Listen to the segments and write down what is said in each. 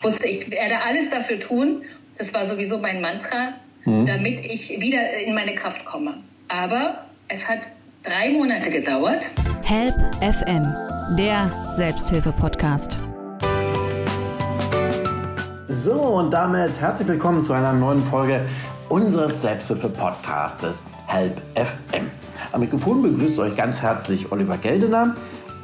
wusste, ich werde alles dafür tun. Das war sowieso mein Mantra, mhm. damit ich wieder in meine Kraft komme. Aber es hat drei Monate gedauert. Help FM, der Selbsthilfe-Podcast. So, und damit herzlich willkommen zu einer neuen Folge unseres Selbsthilfe-Podcastes Help FM. Am Mikrofon begrüßt euch ganz herzlich Oliver Geldener.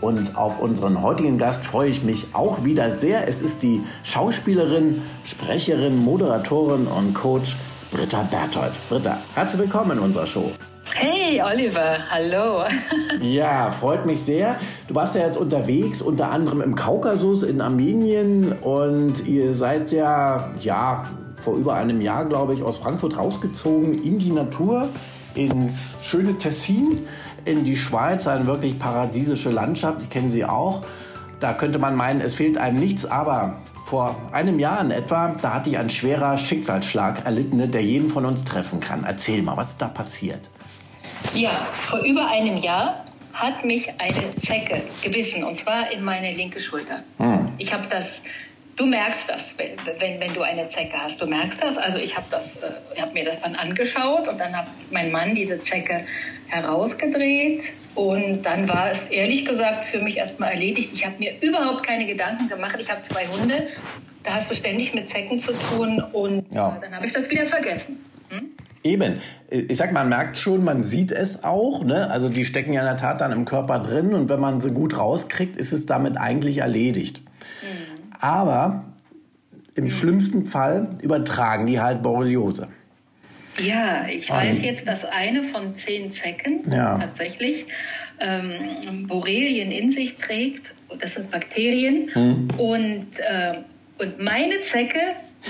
Und auf unseren heutigen Gast freue ich mich auch wieder sehr. Es ist die Schauspielerin, Sprecherin, Moderatorin und Coach Britta Berthold. Britta, herzlich willkommen in unserer Show. Hey Oliver, hallo. Ja, freut mich sehr. Du warst ja jetzt unterwegs, unter anderem im Kaukasus in Armenien und ihr seid ja, ja, vor über einem Jahr, glaube ich, aus Frankfurt rausgezogen in die Natur, ins schöne Tessin in die Schweiz, eine wirklich paradiesische Landschaft. Ich kenne sie auch. Da könnte man meinen, es fehlt einem nichts, aber vor einem Jahr in etwa, da hatte ich einen schwerer Schicksalsschlag erlitten, der jeden von uns treffen kann. Erzähl mal, was ist da passiert? Ja, vor über einem Jahr hat mich eine Zecke gebissen und zwar in meine linke Schulter. Hm. Ich habe das Du merkst das, wenn, wenn, wenn, du eine Zecke hast. Du merkst das. Also ich habe äh, hab mir das dann angeschaut und dann hat mein Mann diese Zecke herausgedreht und dann war es ehrlich gesagt für mich erstmal erledigt. Ich habe mir überhaupt keine Gedanken gemacht. Ich habe zwei Hunde, da hast du ständig mit Zecken zu tun und ja. dann habe ich das wieder vergessen. Hm? Eben. Ich sag, man merkt schon, man sieht es auch. Ne? Also die stecken ja in der Tat dann im Körper drin und wenn man sie gut rauskriegt, ist es damit eigentlich erledigt. Mhm. Aber im schlimmsten Fall übertragen die halt Borreliose. Ja, ich weiß jetzt, dass eine von zehn Zecken ja. tatsächlich ähm, Borrelien in sich trägt. Das sind Bakterien. Hm. Und, äh, und meine Zecke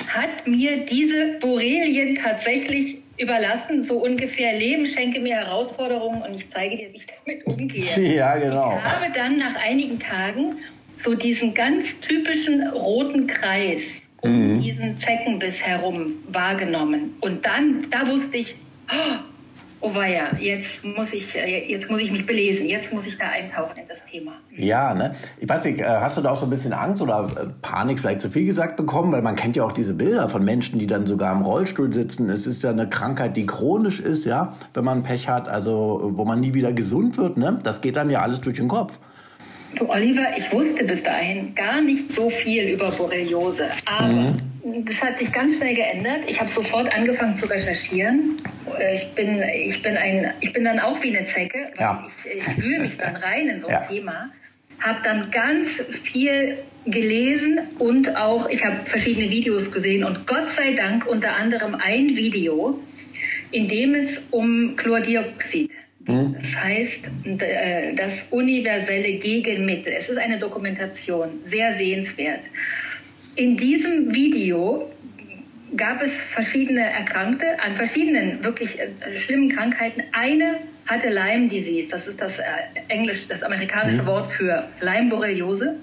hat mir diese Borrelien tatsächlich überlassen, so ungefähr Leben, schenke mir Herausforderungen und ich zeige dir, wie ich damit umgehe. Ja, genau. Ich habe dann nach einigen Tagen so diesen ganz typischen roten Kreis um mhm. diesen Zeckenbiss herum wahrgenommen. Und dann, da wusste ich, oh, oh weia, jetzt muss ich, äh, jetzt muss ich mich belesen, jetzt muss ich da eintauchen in das Thema. Ja, ne? Ich weiß nicht, äh, hast du da auch so ein bisschen Angst oder äh, Panik vielleicht zu viel gesagt bekommen? Weil man kennt ja auch diese Bilder von Menschen, die dann sogar im Rollstuhl sitzen. Es ist ja eine Krankheit, die chronisch ist, ja, wenn man Pech hat, also wo man nie wieder gesund wird, ne? Das geht dann ja alles durch den Kopf. Du Oliver, ich wusste bis dahin gar nicht so viel über Borreliose, aber mhm. das hat sich ganz schnell geändert. Ich habe sofort angefangen zu recherchieren. Äh, ich bin, ich bin, ein, ich bin dann auch wie eine Zecke. Ja. Ich, ich wühle mich dann rein in so ein ja. Thema. Habe dann ganz viel gelesen und auch, ich habe verschiedene Videos gesehen und Gott sei Dank unter anderem ein Video, in dem es um Chlordioxid? Das heißt, äh, das universelle Gegenmittel. Es ist eine Dokumentation, sehr sehenswert. In diesem Video gab es verschiedene Erkrankte an verschiedenen wirklich äh, schlimmen Krankheiten. Eine hatte Lyme Disease, das ist das äh, Englisch, das amerikanische mhm. Wort für Lyme-Borreliose.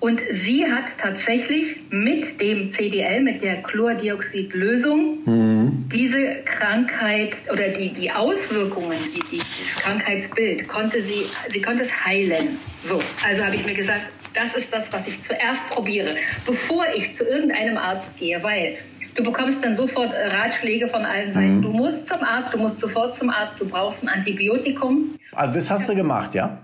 Und sie hat tatsächlich mit dem CDL, mit der Chlordioxidlösung, mhm. Diese Krankheit oder die, die Auswirkungen, die, die, das Krankheitsbild, konnte sie, sie konnte es heilen. So, also habe ich mir gesagt, das ist das, was ich zuerst probiere, bevor ich zu irgendeinem Arzt gehe, weil du bekommst dann sofort Ratschläge von allen Seiten. Mhm. Du musst zum Arzt, du musst sofort zum Arzt, du brauchst ein Antibiotikum. Also das hast du gemacht, ja?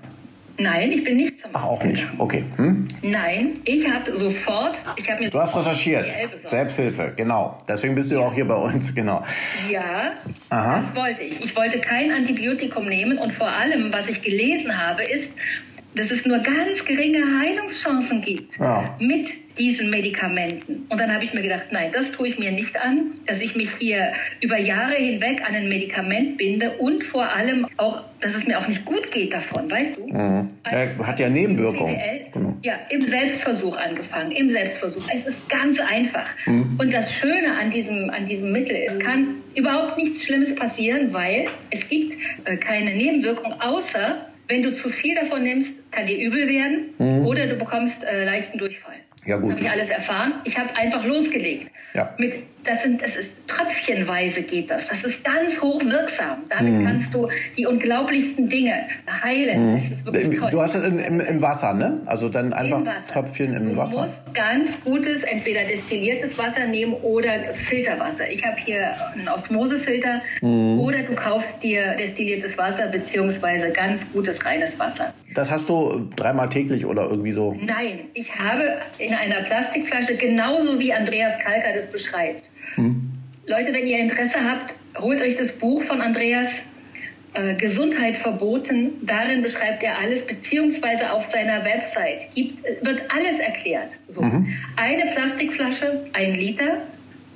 Nein, ich bin nicht zum Ach, auch nicht. Okay. Hm? Nein, ich habe sofort, ich habe mir Du hast recherchiert. Selbsthilfe, genau. Deswegen bist du ja. auch hier bei uns, genau. Ja, Aha. das wollte ich. Ich wollte kein Antibiotikum nehmen und vor allem, was ich gelesen habe, ist, dass es nur ganz geringe Heilungschancen gibt ja. mit diesen Medikamenten. Und dann habe ich mir gedacht, nein, das tue ich mir nicht an, dass ich mich hier über Jahre hinweg an ein Medikament binde und vor allem auch, dass es mir auch nicht gut geht davon, weißt du? Mhm. Also, hat ja Nebenwirkungen. Genau. Ja, im Selbstversuch angefangen, im Selbstversuch. Es ist ganz einfach. Mhm. Und das Schöne an diesem, an diesem Mittel, es kann überhaupt nichts Schlimmes passieren, weil es gibt äh, keine Nebenwirkung, außer wenn du zu viel davon nimmst, kann dir übel werden mhm. oder du bekommst äh, leichten Durchfall. Ja, gut. Das habe ich alles erfahren. Ich habe einfach losgelegt. Ja. Mit, das, sind, das ist tröpfchenweise geht das. Das ist ganz hochwirksam. Damit Mhm. kannst du die unglaublichsten Dinge heilen. Das ist wirklich toll. Du hast es im, im, im Wasser, ne? Also dann einfach Im Wasser. Tröpfchen im du Wasser. musst ganz gutes, entweder destilliertes Wasser nehmen oder Filterwasser. Ich habe hier einen Osmosefilter Mhm. oder du kaufst dir destilliertes Wasser beziehungsweise ganz gutes reines Wasser. Das hast du dreimal täglich oder irgendwie so. Nein, ich habe in einer Plastikflasche, genauso wie Andreas Kalker das beschreibt. Leute, wenn ihr Interesse habt, holt euch das Buch von Andreas. Äh, Gesundheit verboten. Darin beschreibt er alles, beziehungsweise auf seiner Website gibt, wird alles erklärt. So. Eine Plastikflasche, ein Liter.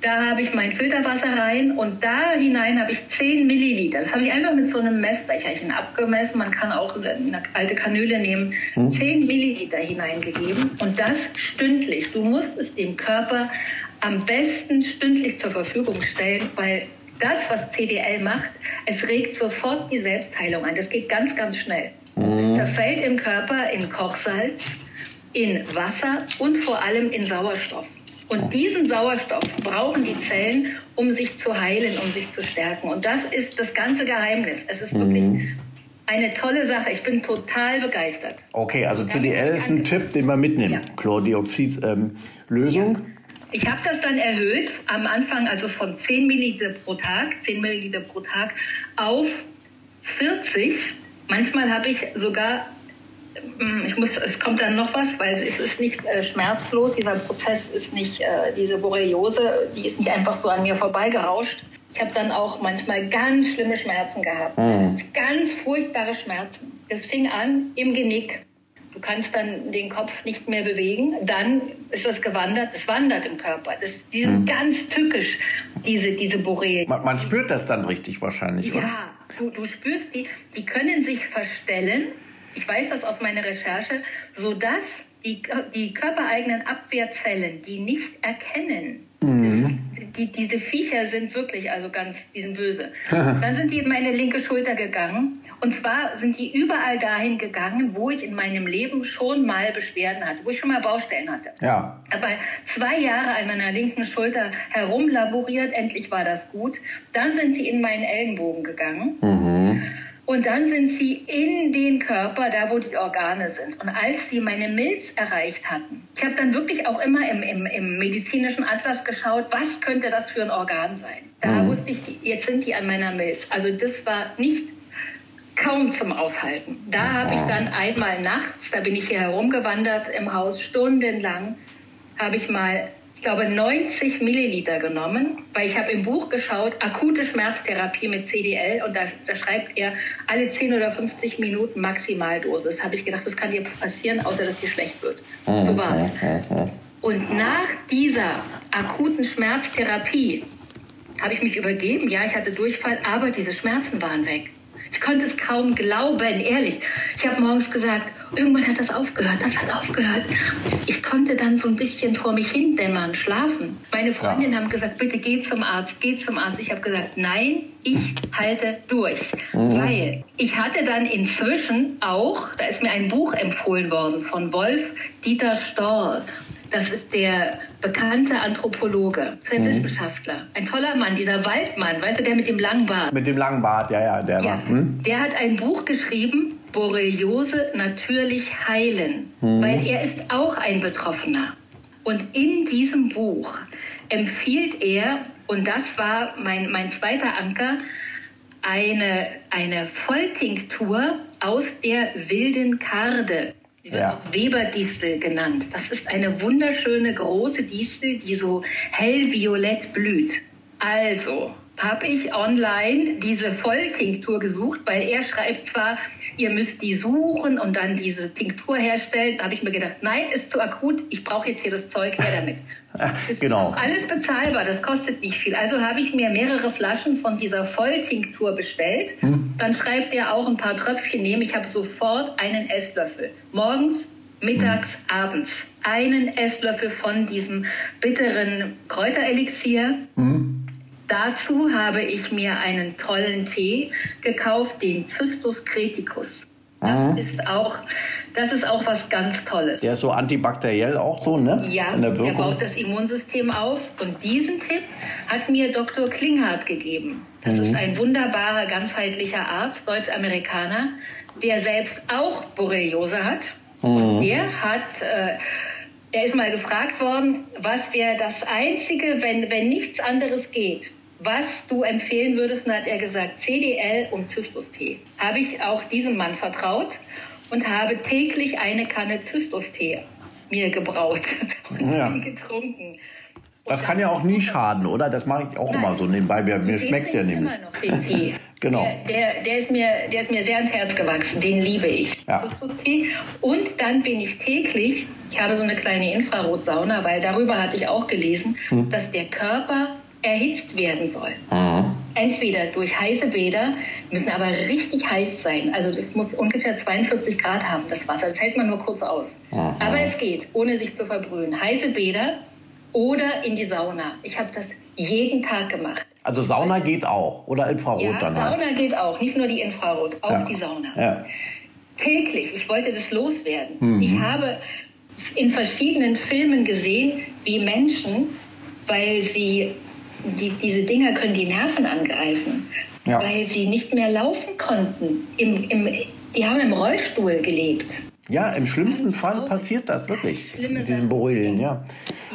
Da habe ich mein Filterwasser rein und da hinein habe ich 10 Milliliter. Das habe ich einfach mit so einem Messbecherchen abgemessen. Man kann auch eine alte Kanüle nehmen. 10 Milliliter hineingegeben und das stündlich. Du musst es dem Körper am besten stündlich zur Verfügung stellen, weil das, was CDL macht, es regt sofort die Selbstheilung an. Das geht ganz, ganz schnell. Es zerfällt im Körper in Kochsalz, in Wasser und vor allem in Sauerstoff. Und diesen Sauerstoff brauchen die Zellen, um sich zu heilen, um sich zu stärken. Und das ist das ganze Geheimnis. Es ist wirklich eine tolle Sache. Ich bin total begeistert. Okay, also Ja, CDL ist ein. Tipp, den man mitnimmt. Ja. Chlordioxid-Lösung. Ich habe das dann erhöht, am Anfang also von 10 Milliliter pro Tag, 10 Milliliter pro Tag auf 40. Manchmal habe ich sogar, ähm, ich muss, es kommt dann noch was, weil es ist nicht äh, schmerzlos. Dieser Prozess ist nicht, äh, diese Borreliose, die ist nicht einfach so an mir vorbeigerauscht. Ich habe dann auch manchmal ganz schlimme Schmerzen gehabt. Ganz furchtbare Schmerzen. Es fing an im Genick. Du kannst dann den Kopf nicht mehr bewegen. Dann ist das gewandert. Es wandert im Körper. Das, die sind ganz tückisch, diese, diese Borrelien. Man, man spürt das dann richtig wahrscheinlich, oder? Ja, du, du spürst die, die können sich verstellen. Ich weiß das aus meiner Recherche, sodass die, die körpereigenen Abwehrzellen die nicht erkennen. Die, diese Viecher sind wirklich also ganz, die sind böse. Dann sind die in meine linke Schulter gegangen. Und zwar sind die überall dahin gegangen, wo ich in meinem Leben schon mal Beschwerden hatte, wo ich schon mal Baustellen hatte. Ja. Aber zwei Jahre an meiner linken Schulter herumlaboriert, endlich war das gut. Dann sind sie in meinen Ellenbogen gegangen. Und dann sind sie in den Körper, da wo die Organe sind. Und als sie meine Milz erreicht hatten, ich habe dann wirklich auch immer im, im, im medizinischen Atlas geschaut, was könnte das für ein Organ sein. Da wusste ich, die, jetzt sind die an meiner Milz. Also das war nicht kaum zum Aushalten. Da habe ich dann einmal nachts, da bin ich hier herumgewandert im Haus, stundenlang, habe ich mal, ich glaube, 90 Milliliter genommen, weil ich habe im Buch geschaut, akute Schmerztherapie mit CDL und da, da schreibt er alle 10 oder 50 Minuten Maximaldosis. habe ich gedacht, was kann dir passieren, außer dass dir schlecht wird. So war's. Und nach dieser akuten Schmerztherapie habe ich mich übergeben. Ja, ich hatte Durchfall, aber diese Schmerzen waren weg. Ich konnte es kaum glauben, ehrlich. Ich habe morgens gesagt, irgendwann hat das aufgehört, das hat aufgehört. Ich konnte dann so ein bisschen vor mich hindämmern, schlafen. Meine Freundinnen haben gesagt, bitte geh zum Arzt, geh zum Arzt. Ich habe gesagt, nein, ich halte durch. Weil ich hatte dann inzwischen auch, da ist mir ein Buch empfohlen worden von Wolf Dieter Storr. Das ist der bekannte Anthropologe, ist ein Wissenschaftler, ein toller Mann, dieser Waldmann, weißt du, der mit dem langen Bart. Mit dem langen Bart, ja, ja, der Ja, war. Hm? der hat ein Buch geschrieben, Borreliose natürlich heilen, weil er ist auch ein Betroffener. Und in diesem Buch empfiehlt er, und das war mein, mein zweiter Anker, eine, eine Volltinktur aus der wilden Karde. Sie wird Ja. auch Weberdistel genannt. Das ist eine wunderschöne große Distel, die so hellviolett blüht. Also habe ich online diese Volltinktur gesucht, weil er schreibt zwar, ihr müsst die suchen und dann diese Tinktur herstellen. Da habe ich mir gedacht, nein, ist zu akut, ich brauche jetzt hier das Zeug her damit. Das Genau. ist auch alles bezahlbar, das kostet nicht viel. Also habe ich mir mehrere Flaschen von dieser Volltinktur bestellt. Dann schreibt er auch ein paar Tröpfchen nehmen. Ich habe sofort einen Esslöffel. Morgens, mittags, abends. Einen Esslöffel von diesem bitteren Kräuterelixier. Dazu habe ich mir einen tollen Tee gekauft, den Cystus creticus. Das mhm. ist auch das ist auch was ganz Tolles. Der ist so antibakteriell auch so, ne? Ja, der baut das Immunsystem auf. Und diesen Tipp hat mir Dr. Klinghardt gegeben. Das mhm. ist ein wunderbarer, ganzheitlicher Arzt, Deutsch-Amerikaner, der selbst auch Borreliose hat. Mhm. Und der hat, äh, er ist mal gefragt worden, was wäre das Einzige, wenn, wenn nichts anderes geht, was du empfehlen würdest. Und hat er gesagt, CDL und Zystus-Tee. Habe ich auch diesem Mann vertraut und habe täglich eine Kanne Zystus-Tee mir gebraut und ja. getrunken. Das kann ja auch nie schaden, oder? Das mache ich auch Nein. immer so nebenbei. Mir, mir schmeckt der nämlich. immer noch den Tee. Genau. Der, der, der, ist mir, der ist mir sehr ans Herz gewachsen. Den liebe ich. Ja. Und dann bin ich täglich, ich habe so eine kleine Infrarotsauna, weil darüber hatte ich auch gelesen, hm. dass der Körper erhitzt werden soll. Mhm. Entweder durch heiße Bäder, müssen aber richtig heiß sein. Also das muss ungefähr 42 Grad haben, das Wasser. Das hält man nur kurz aus. Mhm. Aber es geht, ohne sich zu verbrühen. Heiße Bäder oder in die Sauna. Ich habe das jeden Tag gemacht. Also Sauna geht auch oder Infrarot ja, dann halt? Sauna geht auch, nicht nur die Infrarot, auch ja. die Sauna. Ja. Täglich, ich wollte das loswerden. Mhm. Ich habe in verschiedenen Filmen gesehen, wie Menschen, weil sie die, diese Dinger können die Nerven angreifen, ja. weil sie nicht mehr laufen konnten. Im, im, die haben im Rollstuhl gelebt. Ja, im schlimmsten Fall passiert das wirklich. mit diesen Borrelien, ja.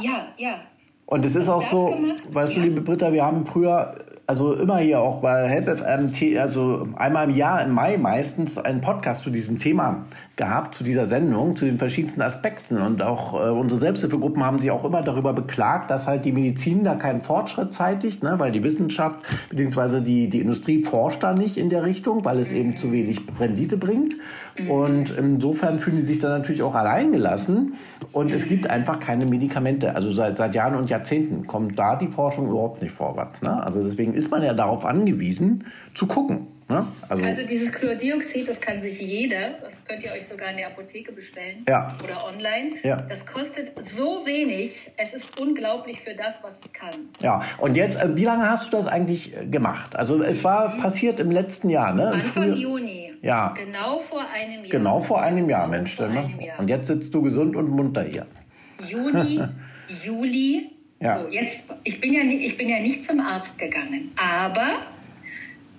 Ja, ja. Und es ist auch so, gemacht? weißt ja. du, liebe Britta, wir haben früher also immer hier auch bei HelpFM, also einmal im Jahr im Mai meistens einen Podcast zu diesem Thema gehabt, zu dieser Sendung, zu den verschiedensten Aspekten. Und auch äh, unsere Selbsthilfegruppen haben sich auch immer darüber beklagt, dass halt die Medizin da keinen Fortschritt zeitigt, ne? weil die Wissenschaft bzw. Die, die Industrie forscht da nicht in der Richtung, weil es eben zu wenig Rendite bringt. Und insofern fühlen die sich dann natürlich auch alleingelassen. Und es gibt einfach keine Medikamente. Also seit, seit Jahren und Jahrzehnten kommt da die Forschung überhaupt nicht vorwärts. Ne? Also deswegen ist man ja darauf angewiesen, zu gucken. Ne? Also, also, dieses Chlordioxid, das kann sich jeder, das könnt ihr euch sogar in der Apotheke bestellen ja. oder online. Ja. Das kostet so wenig, es ist unglaublich für das, was es kann. Ja, und jetzt, äh, wie lange hast du das eigentlich äh, gemacht? Also es war mhm. passiert im letzten Jahr, ne? Anfang Frühjahr. Juni. Ja. Genau vor einem Jahr. Genau vor einem Jahr, Mensch. Vor ne? Jahr. Und jetzt sitzt du gesund und munter hier. Juni, Juli. Ja. So, jetzt, ich bin, ja, ich bin ja nicht zum Arzt gegangen, aber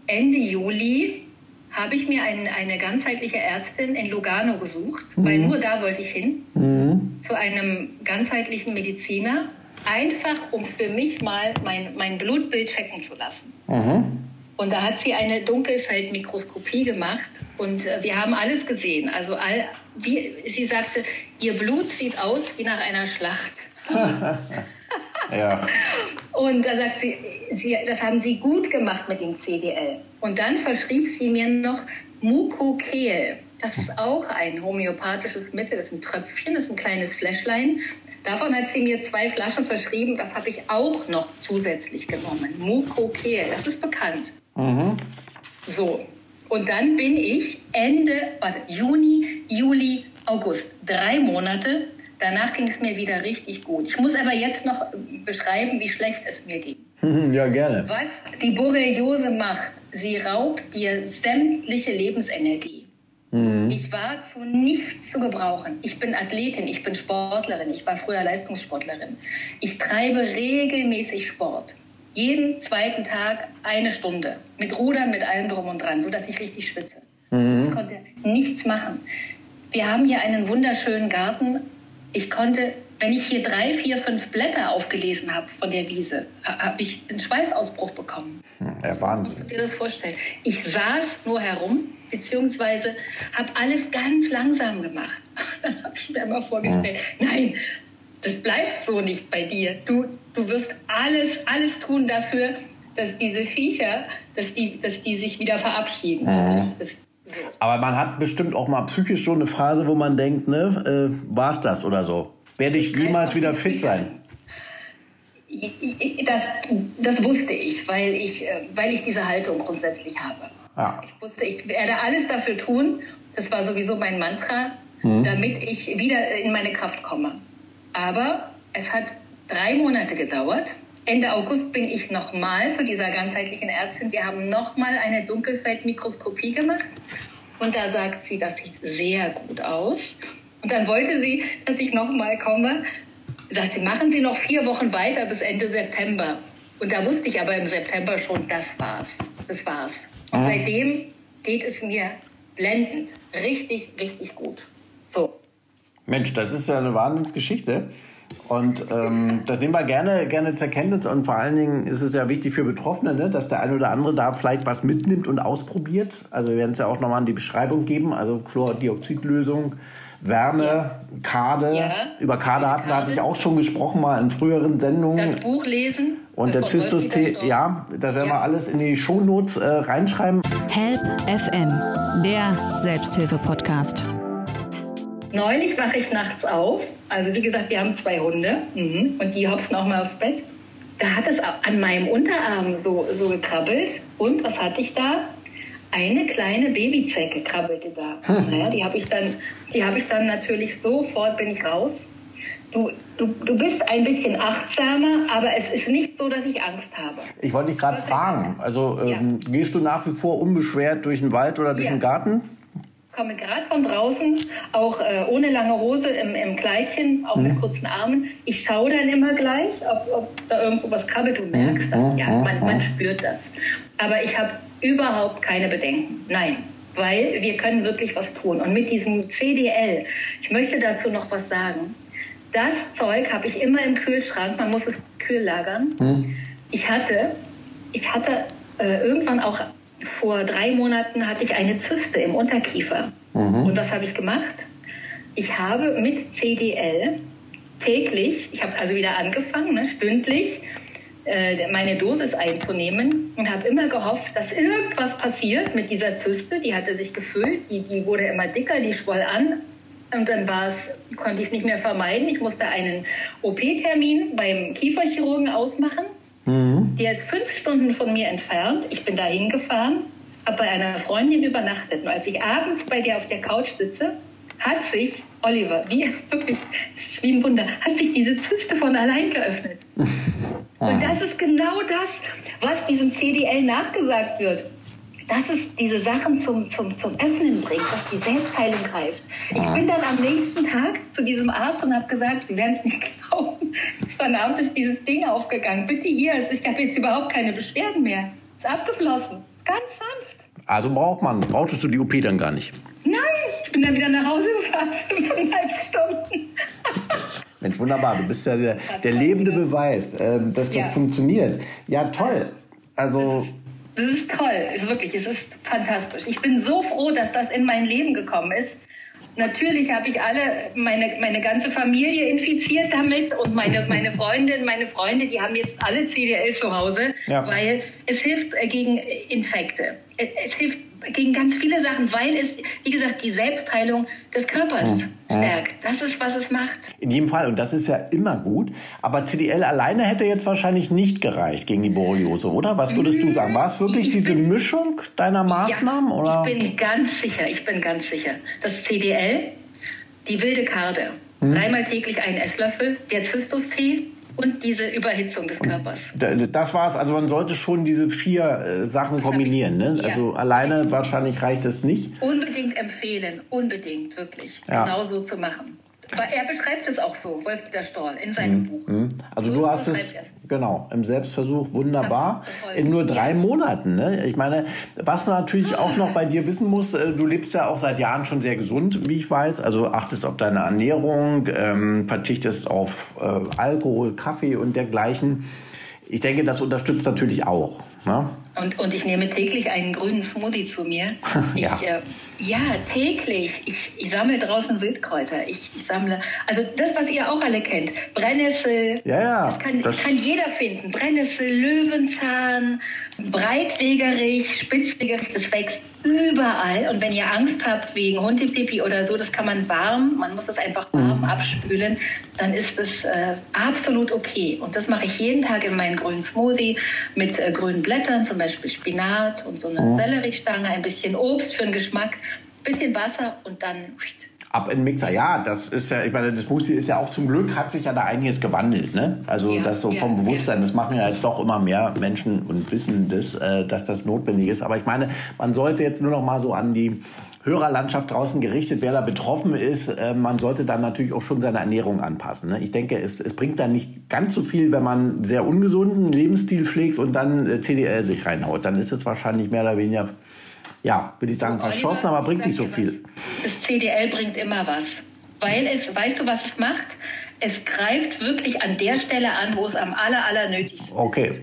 Ende Juli habe ich mir ein, eine ganzheitliche Ärztin in Lugano gesucht, mhm. weil nur da wollte ich hin, mhm. zu einem ganzheitlichen Mediziner, einfach um für mich mal mein, mein Blutbild checken zu lassen. Mhm. Und da hat sie eine Dunkelfeldmikroskopie gemacht und äh, wir haben alles gesehen. Also all, wie sie sagte, ihr Blut sieht aus wie nach einer Schlacht. Ja. Und da sagt sie, sie, das haben sie gut gemacht mit dem CDL. Und dann verschrieb sie mir noch Mucokel. Das ist auch ein homöopathisches Mittel. Das ist ein Tröpfchen, das ist ein kleines Fläschlein. Davon hat sie mir zwei Flaschen verschrieben. Das habe ich auch noch zusätzlich genommen. Mucokel, das ist bekannt. Mhm. So. Und dann bin ich Ende, warte, Juni, Juli, August, drei Monate Danach ging es mir wieder richtig gut. Ich muss aber jetzt noch beschreiben, wie schlecht es mir ging. Ja, gerne. Was die Borreliose macht, sie raubt dir sämtliche Lebensenergie. Mhm. Ich war zu nichts zu gebrauchen. Ich bin Athletin, ich bin Sportlerin, ich war früher Leistungssportlerin. Ich treibe regelmäßig Sport. Jeden zweiten Tag eine Stunde. Mit Rudern, mit allem drum und dran, sodass ich richtig schwitze. Mhm. Ich konnte nichts machen. Wir haben hier einen wunderschönen Garten ich konnte, wenn ich hier drei, vier, fünf Blätter aufgelesen habe von der Wiese, habe ich einen Schweißausbruch bekommen. Hm, ja, Wahnsinn. Musst du dir das vorstellen? Ich saß nur herum, beziehungsweise habe alles ganz langsam gemacht. Dann habe ich mir immer vorgestellt, hm. nein, das bleibt so nicht bei dir. Du, du wirst alles, alles tun dafür, dass diese Viecher, dass die, dass die sich wieder verabschieden. Mhm. Das, aber man hat bestimmt auch mal psychisch so eine Phase, wo man denkt, ne, äh, war's das oder so? Werde ich jemals wieder fit sein? Das, das wusste ich, weil ich, äh, weil ich diese Haltung grundsätzlich habe. Ja. Ich wusste, ich werde alles dafür tun. Das war sowieso mein Mantra, mhm. damit ich wieder in meine Kraft komme. Aber es hat drei Monate gedauert. Ende August bin ich nochmal zu dieser ganzheitlichen Ärztin. Wir haben nochmal eine Dunkelfeldmikroskopie gemacht. Und da sagt sie, das sieht sehr gut aus. Und dann wollte sie, dass ich nochmal komme. Sagt sie, machen Sie noch vier Wochen weiter bis Ende September. Und da wusste ich aber im September schon, das war's. Das war's. Und mhm. seitdem geht es mir blendend. Richtig, richtig gut. So. Mensch, das ist ja eine Wahnsinnsgeschichte. Und ähm, das nehmen wir gerne, gerne zur Kenntnis. Und vor allen Dingen ist es ja wichtig für Betroffene, ne, dass der eine oder andere da vielleicht was mitnimmt und ausprobiert. Also wir werden es ja auch nochmal in die Beschreibung geben. Also Chlordioxidlösung, Wärme, ja. Kade. Ja. Über Kade hatten, hatte ich auch schon gesprochen mal in früheren Sendungen. Das Buch lesen. Und der Zystus T, ja, da werden ja. wir alles in die Shownotes äh, reinschreiben. Help FM, der Selbsthilfe-Podcast. Neulich wache ich nachts auf. Also wie gesagt, wir haben zwei Hunde mhm. und die hopsen auch mal aufs Bett. Da hat es an meinem Unterarm so, so gekrabbelt. Und was hatte ich da? Eine kleine Babyzecke krabbelte da. Hm. Naja, die habe ich dann, die habe ich dann natürlich sofort bin ich raus. Du, du, du bist ein bisschen achtsamer, aber es ist nicht so, dass ich Angst habe. Ich wollte dich gerade fragen. Also ähm, ja. gehst du nach wie vor unbeschwert durch den Wald oder durch ja. den Garten? Komme gerade von draußen, auch äh, ohne lange Hose im, im Kleidchen, auch mhm. mit kurzen Armen. Ich schaue dann immer gleich, ob, ob da irgendwo was krabbelt. Du merkst mhm. das, ja, man, man spürt das. Aber ich habe überhaupt keine Bedenken. Nein, weil wir können wirklich was tun. Und mit diesem CDL, ich möchte dazu noch was sagen. Das Zeug habe ich immer im Kühlschrank, man muss es kühl lagern. Mhm. Ich hatte, ich hatte äh, irgendwann auch vor drei Monaten hatte ich eine Zyste im Unterkiefer. Mhm. Und was habe ich gemacht? Ich habe mit CDL täglich, ich habe also wieder angefangen, ne, stündlich äh, meine Dosis einzunehmen und habe immer gehofft, dass irgendwas passiert mit dieser Zyste. Die hatte sich gefüllt, die, die wurde immer dicker, die schwoll an. Und dann war es, konnte ich es nicht mehr vermeiden. Ich musste einen OP-Termin beim Kieferchirurgen ausmachen. Mhm. Der ist fünf Stunden von mir entfernt. Ich bin da hingefahren, habe bei einer Freundin übernachtet. Und als ich abends bei der auf der Couch sitze, hat sich, Oliver, wie wirklich, es ist wie ein Wunder, hat sich diese Zyste von allein geöffnet. Und das ist genau das, was diesem CDL nachgesagt wird dass es diese Sachen zum, zum, zum Öffnen bringt, dass die Selbstheilung greift. Ich bin dann am nächsten Tag zu diesem Arzt und habe gesagt, Sie werden es nicht glauben, gestern Abend ist dieses Ding aufgegangen. Bitte hier, ich habe jetzt überhaupt keine Beschwerden mehr. Ist abgeflossen. Ganz sanft. Also braucht man, brauchtest du die OP dann gar nicht? Nein, ich bin dann wieder nach Hause gefahren, fünfeinhalb Stunden. Mensch, wunderbar. Du bist ja der, der lebende Beweis, äh, dass das ja. funktioniert. Ja, toll. Also das ist toll, ist wirklich, es ist fantastisch. Ich bin so froh, dass das in mein Leben gekommen ist. Natürlich habe ich alle, meine, meine ganze Familie infiziert damit und meine, meine Freundin, meine Freunde, die haben jetzt alle CDL zu Hause, ja. weil es hilft gegen Infekte. Es hilft gegen ganz viele Sachen, weil es, wie gesagt, die Selbstheilung des Körpers mhm. stärkt. Das ist, was es macht. In jedem Fall, und das ist ja immer gut. Aber CDL alleine hätte jetzt wahrscheinlich nicht gereicht gegen die Borreliose, oder? Was würdest du sagen? War es wirklich ich diese bin, Mischung deiner Maßnahmen? Ja, oder? Ich bin ganz sicher, ich bin ganz sicher. Das CDL, die wilde Karde, hm. dreimal täglich einen Esslöffel, der Zystus-Tee, und diese Überhitzung des Körpers. Das war es. Also man sollte schon diese vier äh, Sachen das kombinieren. Ne? Ja. Also alleine wahrscheinlich reicht es nicht. Unbedingt empfehlen, unbedingt wirklich, ja. genau so zu machen. Er beschreibt es auch so, Wolf-Dieter Storl, in seinem mhm. Buch. Mhm. Also so du hast es, genau, im Selbstversuch wunderbar. In nur drei ja. Monaten. Ne? Ich meine, was man natürlich auch noch bei dir wissen muss, äh, du lebst ja auch seit Jahren schon sehr gesund, wie ich weiß. Also achtest auf deine Ernährung, ähm, verzichtest auf äh, Alkohol, Kaffee und dergleichen. Ich denke, das unterstützt natürlich auch. Ne? Und, und ich nehme täglich einen grünen Smoothie zu mir. ja. Ich, äh, ja, täglich. Ich, ich sammle draußen Wildkräuter. Ich, ich sammle, also das, was ihr auch alle kennt. Brennnessel. Ja, ja. Das kann, das kann jeder finden. Brennnessel, Löwenzahn, Breitwegerich, Spitzwegerich, das wächst überall. Und wenn ihr Angst habt wegen Hundepipi oder so, das kann man warm, man muss das einfach warm mhm. abspülen, dann ist es äh, absolut okay. Und das mache ich jeden Tag in meinen grünen Smoothie mit äh, grünen Blättern, zum Beispiel Spinat und so eine mhm. Selleriestange, ein bisschen Obst für den Geschmack, bisschen Wasser und dann Ab in Mixer, ja, das ist ja, ich meine, das Smoothie ist ja auch zum Glück, hat sich ja da einiges gewandelt, ne? Also ja, das so ja, vom Bewusstsein, das machen ja jetzt doch immer mehr Menschen und wissen das, äh, dass das notwendig ist. Aber ich meine, man sollte jetzt nur noch mal so an die Hörerlandschaft draußen gerichtet, wer da betroffen ist. Äh, man sollte dann natürlich auch schon seine Ernährung anpassen. Ne? Ich denke, es, es bringt dann nicht ganz so viel, wenn man sehr ungesunden Lebensstil pflegt und dann äh, CDL sich reinhaut. Dann ist es wahrscheinlich mehr oder weniger, ja, würde ich sagen, verschossen, aber bringt nicht so viel. Das CDL bringt immer was. Weil es, weißt du, was es macht? Es greift wirklich an der Stelle an, wo es am aller, aller nötigsten ist. Okay.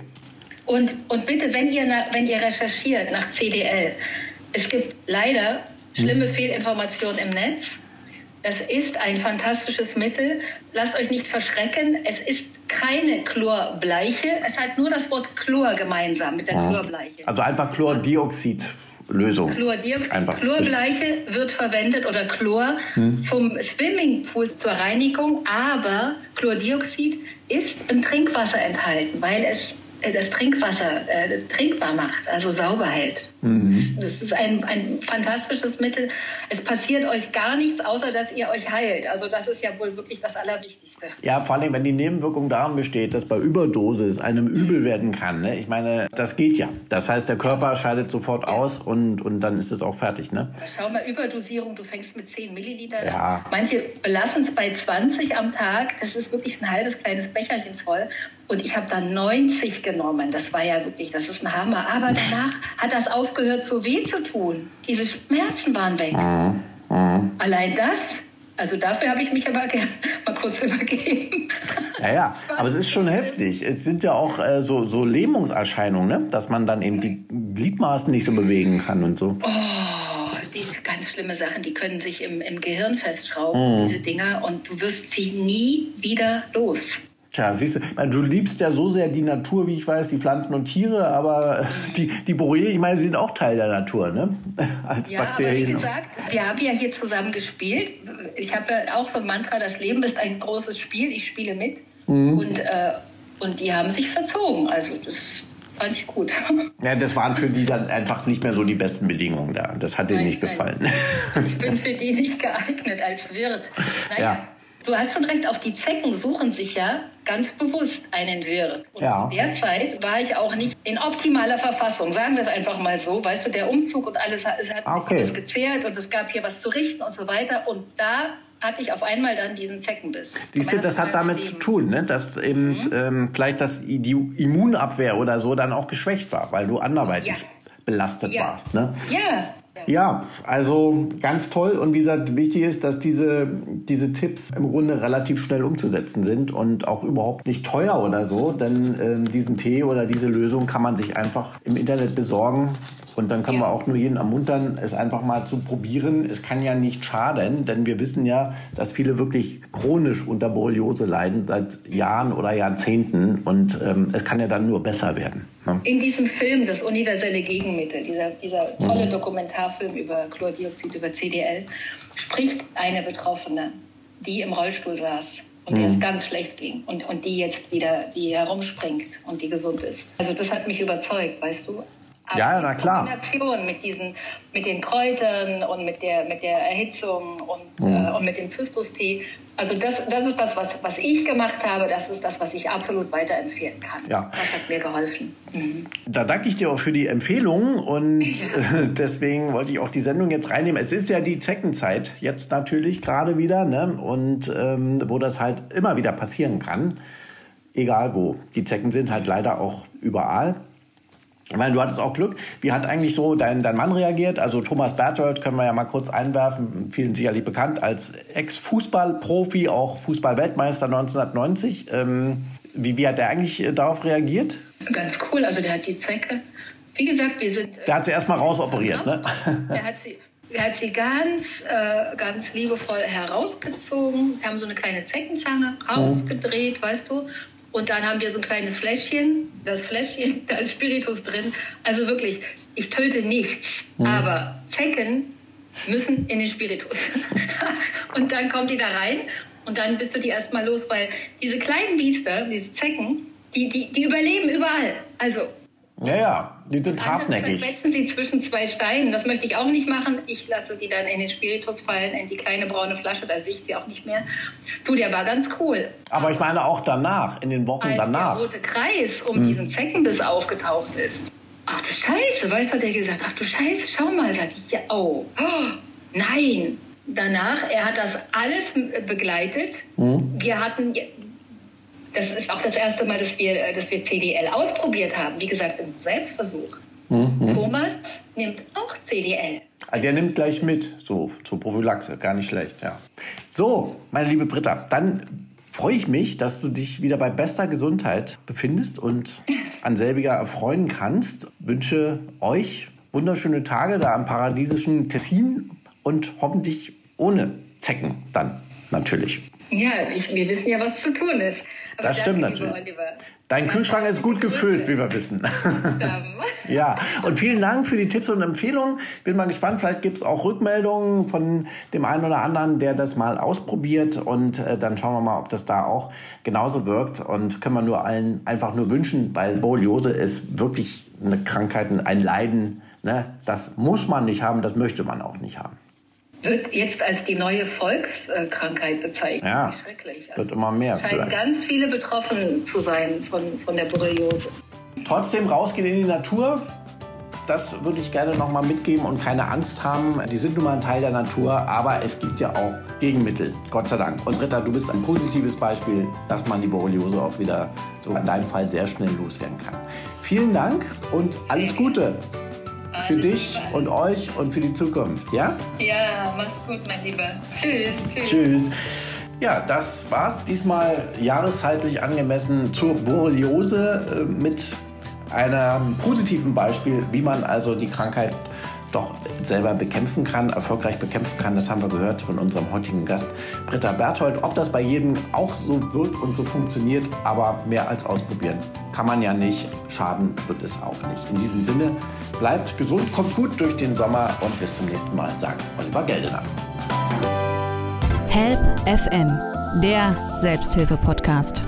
Und, und bitte, wenn ihr, wenn ihr recherchiert nach CDL, es gibt leider schlimme hm. Fehlinformationen im Netz. Das ist ein fantastisches Mittel. Lasst euch nicht verschrecken. Es ist keine Chlorbleiche. Es hat nur das Wort Chlor gemeinsam mit der ja. Chlorbleiche. Also einfach Chlordioxid. Lösung. Chlordioxid, Chlorbleiche wird verwendet oder Chlor hm. zum Swimmingpool zur Reinigung, aber Chlordioxid ist im Trinkwasser enthalten, weil es äh, das Trinkwasser äh, trinkbar macht, also sauber hält. Mhm. Das ist ein, ein fantastisches Mittel. Es passiert euch gar nichts, außer dass ihr euch heilt. Also das ist ja wohl wirklich das Allerwichtigste. Ja, vor allem, wenn die Nebenwirkung daran besteht, dass bei Überdosis einem übel mhm. werden kann. Ne? Ich meine, das geht ja. Das heißt, der Körper scheidet sofort ja. aus und, und dann ist es auch fertig. Ne? Schau mal, Überdosierung, du fängst mit 10 Milliliter ja. Manche belassen es bei 20 am Tag. Das ist wirklich ein halbes kleines Becherchen voll. Und ich habe dann 90 genommen. Das war ja wirklich, das ist ein Hammer. Aber danach hat das aufgehört, so weh zu tun. Diese Schmerzen waren weg. Mhm. Mhm. Allein das, also dafür habe ich mich aber mal kurz übergeben. Ja, ja, aber es ist schon heftig. Es sind ja auch äh, so, so Lähmungserscheinungen, ne? dass man dann eben die Gliedmaßen nicht so bewegen kann und so. Oh, die ganz schlimme Sachen, die können sich im, im Gehirn festschrauben, mhm. diese Dinger, und du wirst sie nie wieder los. Tja, siehst du, meine, du liebst ja so sehr die Natur, wie ich weiß, die Pflanzen und Tiere, aber die, die Borrelien, ich meine, sie sind auch Teil der Natur, ne? Als ja, Bakterien. aber wie gesagt, wir haben ja hier zusammen gespielt. Ich habe ja auch so ein Mantra, das Leben ist ein großes Spiel, ich spiele mit. Mhm. Und, äh, und die haben sich verzogen. Also das fand ich gut. Ja, das waren für die dann einfach nicht mehr so die besten Bedingungen da. Das hat denen nicht gefallen. Nein. Ich bin für die nicht geeignet als Wirt. Naja. Ja. Du hast schon recht, auch die Zecken suchen sich ja ganz bewusst einen Wirt. Und ja. zu der Zeit war ich auch nicht in optimaler Verfassung, sagen wir es einfach mal so. Weißt du, der Umzug und alles es hat okay. was gezehrt und es gab hier was zu richten und so weiter. Und da hatte ich auf einmal dann diesen Zeckenbiss. Siehst du, das hat damit zu tun, ne? dass eben mhm. ähm, vielleicht das, die Immunabwehr oder so dann auch geschwächt war, weil du anderweitig ja. belastet ja. warst. Ne? Ja, ja, also ganz toll. Und wie gesagt, wichtig ist, dass diese, diese Tipps im Grunde relativ schnell umzusetzen sind und auch überhaupt nicht teuer oder so. Denn äh, diesen Tee oder diese Lösung kann man sich einfach im Internet besorgen. Und dann können ja. wir auch nur jeden ermuntern, es einfach mal zu probieren. Es kann ja nicht schaden, denn wir wissen ja, dass viele wirklich chronisch unter Borreliose leiden, seit Jahren oder Jahrzehnten. Und ähm, es kann ja dann nur besser werden. In diesem Film, das universelle Gegenmittel, dieser, dieser tolle mhm. Dokumentarfilm über Chlordioxid, über CDL, spricht eine Betroffene, die im Rollstuhl saß und mhm. der es ganz schlecht ging und, und die jetzt wieder, die herumspringt und die gesund ist. Also das hat mich überzeugt, weißt du. Aber ja, na klar. Kombination mit diesen, mit den Kräutern und mit der, mit der Erhitzung und, mhm. äh, und mit dem Zystus-Tee. Also das, das ist das, was, was ich gemacht habe. Das ist das, was ich absolut weiterempfehlen kann. Ja. Das hat mir geholfen. Mhm. Da danke ich dir auch für die Empfehlung und ja. deswegen wollte ich auch die Sendung jetzt reinnehmen. Es ist ja die Zeckenzeit jetzt natürlich gerade wieder ne? und ähm, wo das halt immer wieder passieren kann. Egal wo. Die Zecken sind halt leider auch überall. Ich meine, du hattest auch Glück. Wie hat eigentlich so dein, dein Mann reagiert? Also Thomas Berthold können wir ja mal kurz einwerfen, vielen sicherlich bekannt als Ex-Fußballprofi, auch Fußballweltmeister 1990. Ähm, wie, wie hat er eigentlich äh, darauf reagiert? Ganz cool. Also der hat die Zecke. Wie gesagt, wir sind. Äh, der hat sie erstmal rausoperiert, ne? Der hat sie. Er hat sie ganz, äh, ganz liebevoll herausgezogen. Wir haben so eine kleine Zeckenzange rausgedreht, weißt du. Und dann haben wir so ein kleines Fläschchen. Das Fläschchen, da ist Spiritus drin. Also wirklich, ich töte nichts. Mhm. Aber Zecken müssen in den Spiritus. und dann kommt die da rein und dann bist du die erstmal los, weil diese kleinen Biester, diese Zecken, die, die, die überleben überall. Also ja, ja, die sind hartnäckig. quetschen sie zwischen zwei Steinen. Das möchte ich auch nicht machen. Ich lasse sie dann in den Spiritus fallen, in die kleine braune Flasche. Da sehe ich sie auch nicht mehr. Du, der war ganz cool. Aber, Aber ich meine auch danach, in den Wochen als danach. der rote Kreis um hm. diesen Zeckenbiss aufgetaucht ist. Ach du Scheiße, weißt du, hat er gesagt. Ach du Scheiße, schau mal, sag ich. Ja, oh. oh Nein, danach, er hat das alles begleitet. Mhm. Wir hatten, das ist auch das erste Mal, dass wir, dass wir CDL ausprobiert haben. Wie gesagt, im Selbstversuch. Mhm. Thomas nimmt auch CDL. Ah, der nimmt gleich mit, so zur Prophylaxe, gar nicht schlecht, ja. So, meine liebe Britta, dann freue ich mich, dass du dich wieder bei bester Gesundheit befindest und an selbiger erfreuen kannst. Wünsche euch wunderschöne Tage da am paradiesischen Tessin und hoffentlich ohne Zecken dann natürlich. Ja, ich, wir wissen ja, was zu tun ist. Aber das stimmt natürlich. Dein Kühlschrank ist gut gefüllt, wie wir wissen. ja, und vielen Dank für die Tipps und Empfehlungen. Bin mal gespannt, vielleicht gibt es auch Rückmeldungen von dem einen oder anderen, der das mal ausprobiert. Und äh, dann schauen wir mal, ob das da auch genauso wirkt. Und können wir nur allen einfach nur wünschen, weil Borreliose ist wirklich eine Krankheit, ein Leiden. Ne? Das muss man nicht haben, das möchte man auch nicht haben wird jetzt als die neue Volkskrankheit bezeichnet. Ja, schrecklich. Also wird immer mehr. Es scheinen ganz viele betroffen zu sein von, von der Borreliose. Trotzdem rausgehen in die Natur. Das würde ich gerne noch mal mitgeben und keine Angst haben. Die sind nun mal ein Teil der Natur, aber es gibt ja auch Gegenmittel, Gott sei Dank. Und Ritter, du bist ein positives Beispiel, dass man die Borreliose auch wieder so in deinem Fall sehr schnell loswerden kann. Vielen Dank und alles Gute für dich und euch und für die Zukunft, ja? Ja, mach's gut, mein Lieber. Tschüss. Tschüss. Tschüss. Ja, das war's diesmal jahreszeitlich angemessen zur Borreliose äh, mit einem positiven Beispiel, wie man also die Krankheit doch selber bekämpfen kann, erfolgreich bekämpfen kann. Das haben wir gehört von unserem heutigen Gast Britta Berthold. Ob das bei jedem auch so wird und so funktioniert, aber mehr als ausprobieren kann man ja nicht. Schaden wird es auch nicht. In diesem Sinne, bleibt gesund, kommt gut durch den Sommer und bis zum nächsten Mal, sagt Oliver Geldener. Help FM, der Selbsthilfe-Podcast.